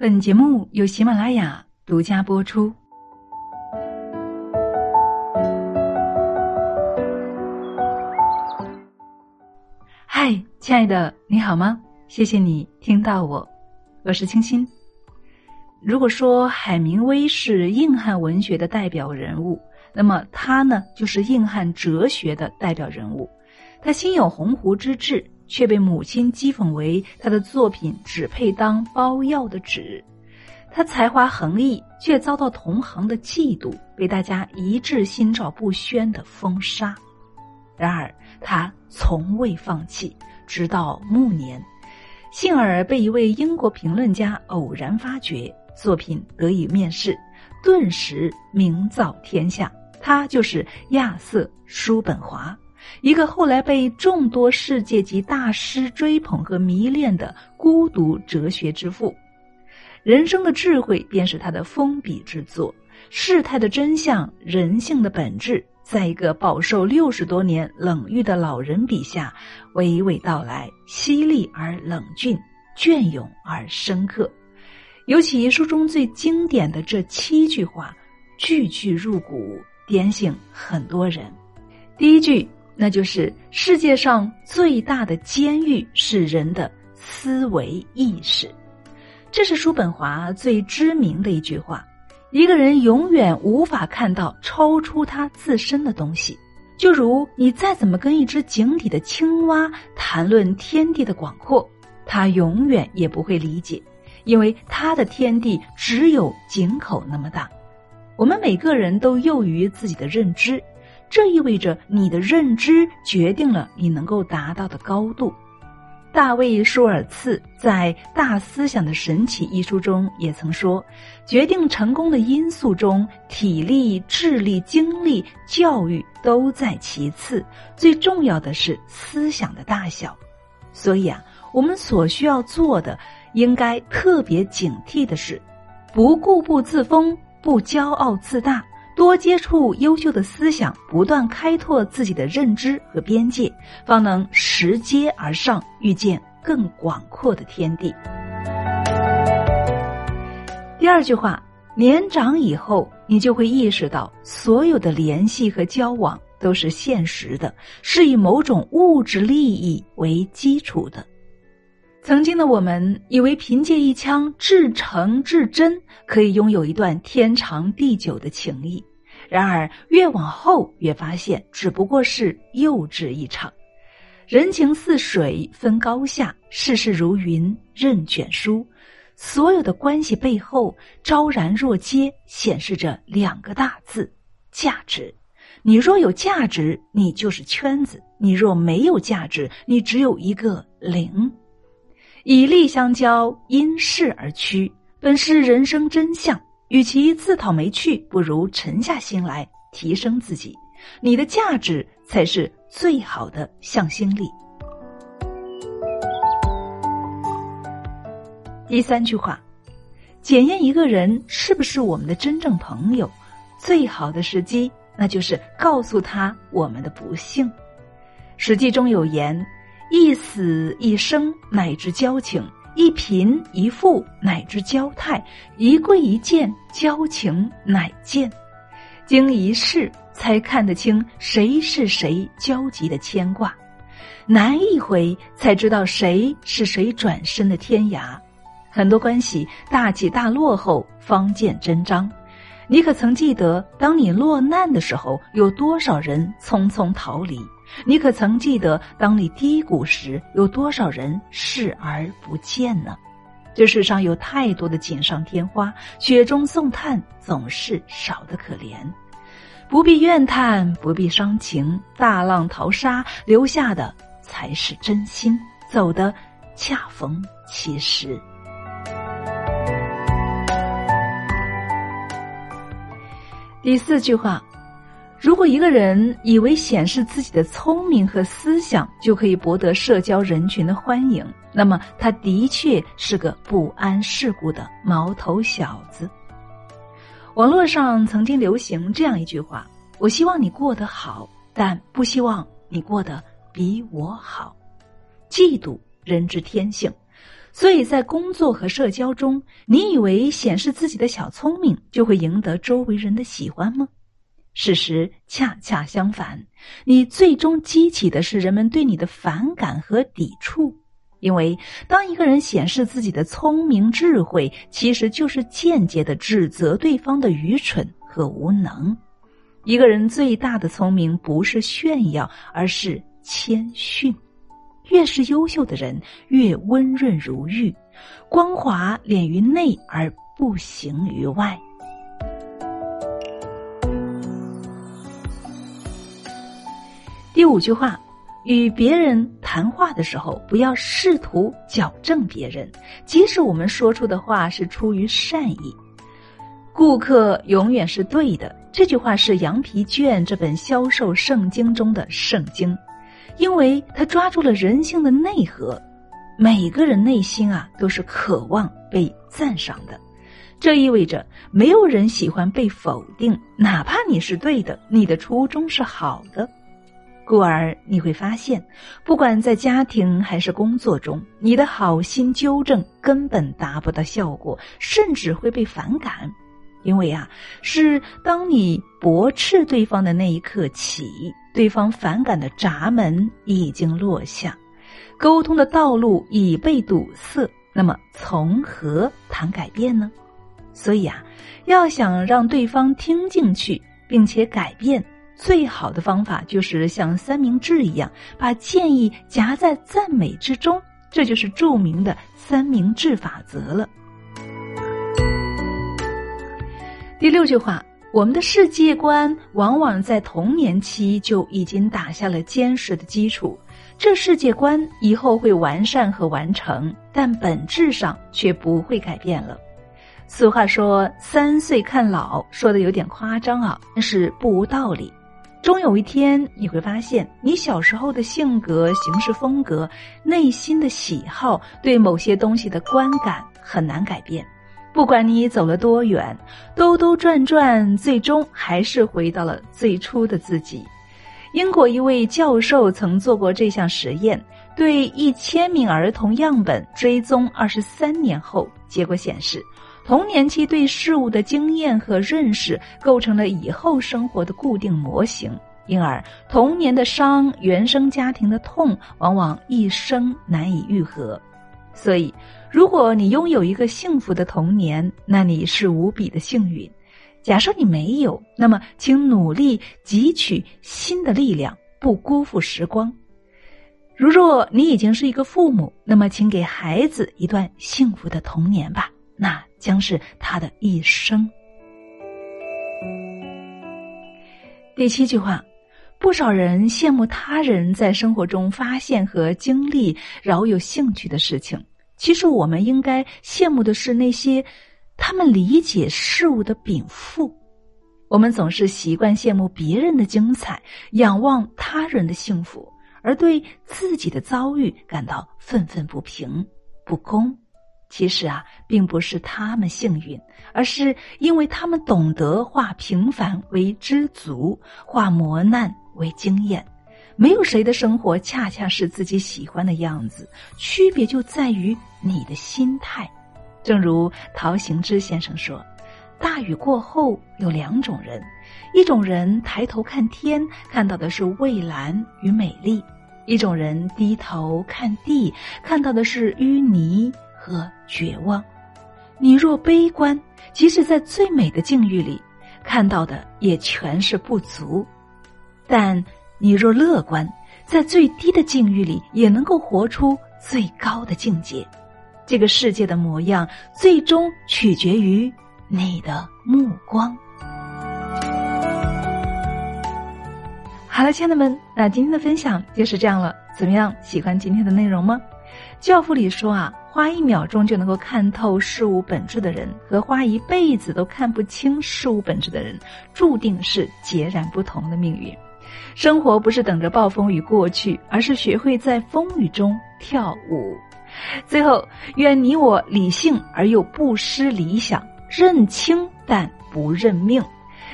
本节目由喜马拉雅独家播出。嗨，亲爱的，你好吗？谢谢你听到我，我是清新。如果说海明威是硬汉文学的代表人物，那么他呢，就是硬汉哲学的代表人物。他心有鸿鹄之志，却被母亲讥讽为他的作品只配当包药的纸。他才华横溢，却遭到同行的嫉妒，被大家一致心照不宣的封杀。然而他从未放弃，直到暮年，幸而被一位英国评论家偶然发掘。作品得以面世，顿时名噪天下。他就是亚瑟·叔本华，一个后来被众多世界级大师追捧和迷恋的孤独哲学之父。人生的智慧便是他的封笔之作，事态的真相、人性的本质，在一个饱受六十多年冷遇的老人笔下，娓娓道来，犀利而冷峻，隽永而深刻。尤其书中最经典的这七句话，句句入骨，点醒很多人。第一句，那就是世界上最大的监狱是人的思维意识，这是叔本华最知名的一句话。一个人永远无法看到超出他自身的东西，就如你再怎么跟一只井底的青蛙谈论天地的广阔，他永远也不会理解。因为他的天地只有井口那么大，我们每个人都囿于自己的认知，这意味着你的认知决定了你能够达到的高度。大卫·舒尔茨在《大思想的神奇》一书中也曾说，决定成功的因素中，体力、智力、精力、教育都在其次，最重要的是思想的大小。所以啊，我们所需要做的。应该特别警惕的是，不固步自封，不骄傲自大，多接触优秀的思想，不断开拓自己的认知和边界，方能拾阶而上，遇见更广阔的天地。第二句话，年长以后，你就会意识到，所有的联系和交往都是现实的，是以某种物质利益为基础的。曾经的我们以为凭借一腔至诚至真，可以拥有一段天长地久的情谊。然而越往后越发现，只不过是幼稚一场。人情似水分高下，世事如云任卷舒。所有的关系背后，昭然若揭，显示着两个大字：价值。你若有价值，你就是圈子；你若没有价值，你只有一个零。以利相交，因势而趋，本是人生真相。与其自讨没趣，不如沉下心来提升自己。你的价值才是最好的向心力。第三句话，检验一个人是不是我们的真正朋友，最好的时机，那就是告诉他我们的不幸。《史记》中有言。一死一生，乃至交情；一贫一富，乃至交态；一贵一贱，交情乃见。经一事，才看得清谁是谁交集的牵挂；难一回，才知道谁是谁转身的天涯。很多关系大起大落后，方见真章。你可曾记得，当你落难的时候，有多少人匆匆逃离？你可曾记得，当你低谷时，有多少人视而不见呢？这世上有太多的锦上添花，雪中送炭总是少得可怜。不必怨叹，不必伤情，大浪淘沙，留下的才是真心，走的恰逢其时。第四句话。如果一个人以为显示自己的聪明和思想就可以博得社交人群的欢迎，那么他的确是个不谙世故的毛头小子。网络上曾经流行这样一句话：“我希望你过得好，但不希望你过得比我好。”嫉妒人之天性，所以在工作和社交中，你以为显示自己的小聪明就会赢得周围人的喜欢吗？事实恰恰相反，你最终激起的是人们对你的反感和抵触。因为当一个人显示自己的聪明智慧，其实就是间接的指责对方的愚蠢和无能。一个人最大的聪明不是炫耀，而是谦逊。越是优秀的人，越温润如玉，光华敛于内而不行于外。第五句话。与别人谈话的时候，不要试图矫正别人，即使我们说出的话是出于善意。顾客永远是对的，这句话是《羊皮卷》这本销售圣经中的圣经，因为它抓住了人性的内核。每个人内心啊，都是渴望被赞赏的，这意味着没有人喜欢被否定，哪怕你是对的，你的初衷是好的。故而你会发现，不管在家庭还是工作中，你的好心纠正根本达不到效果，甚至会被反感。因为啊，是当你驳斥对方的那一刻起，对方反感的闸门已经落下，沟通的道路已被堵塞。那么从何谈改变呢？所以啊，要想让对方听进去并且改变。最好的方法就是像三明治一样，把建议夹在赞美之中，这就是著名的三明治法则了。第六句话，我们的世界观往往在童年期就已经打下了坚实的基础，这世界观以后会完善和完成，但本质上却不会改变了。俗话说“三岁看老”，说的有点夸张啊，但是不无道理。终有一天，你会发现，你小时候的性格、行事风格、内心的喜好，对某些东西的观感很难改变。不管你走了多远，兜兜转转，最终还是回到了最初的自己。英国一位教授曾做过这项实验，对一千名儿童样本追踪二十三年后，结果显示。童年期对事物的经验和认识，构成了以后生活的固定模型。因而，童年的伤、原生家庭的痛，往往一生难以愈合。所以，如果你拥有一个幸福的童年，那你是无比的幸运。假设你没有，那么请努力汲取新的力量，不辜负时光。如若你已经是一个父母，那么请给孩子一段幸福的童年吧。那将是他的一生。第七句话，不少人羡慕他人在生活中发现和经历饶有兴趣的事情，其实我们应该羡慕的是那些他们理解事物的禀赋。我们总是习惯羡慕别人的精彩，仰望他人的幸福，而对自己的遭遇感到愤愤不平、不公。其实啊，并不是他们幸运，而是因为他们懂得化平凡为知足，化磨难为经验。没有谁的生活恰恰是自己喜欢的样子，区别就在于你的心态。正如陶行知先生说：“大雨过后有两种人，一种人抬头看天，看到的是蔚蓝与美丽；一种人低头看地，看到的是淤泥。”和绝望，你若悲观，即使在最美的境遇里，看到的也全是不足；但你若乐观，在最低的境遇里，也能够活出最高的境界。这个世界的模样，最终取决于你的目光。好了，亲爱的们，那今天的分享就是这样了。怎么样，喜欢今天的内容吗？教父里说啊。花一秒钟就能够看透事物本质的人，和花一辈子都看不清事物本质的人，注定是截然不同的命运。生活不是等着暴风雨过去，而是学会在风雨中跳舞。最后，愿你我理性而又不失理想，认清但不认命，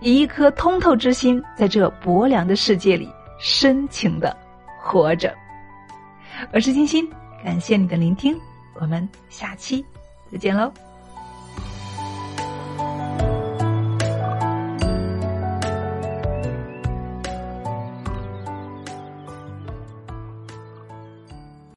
以一颗通透之心，在这薄凉的世界里深情的活着。我是金星，感谢你的聆听。我们下期再见喽。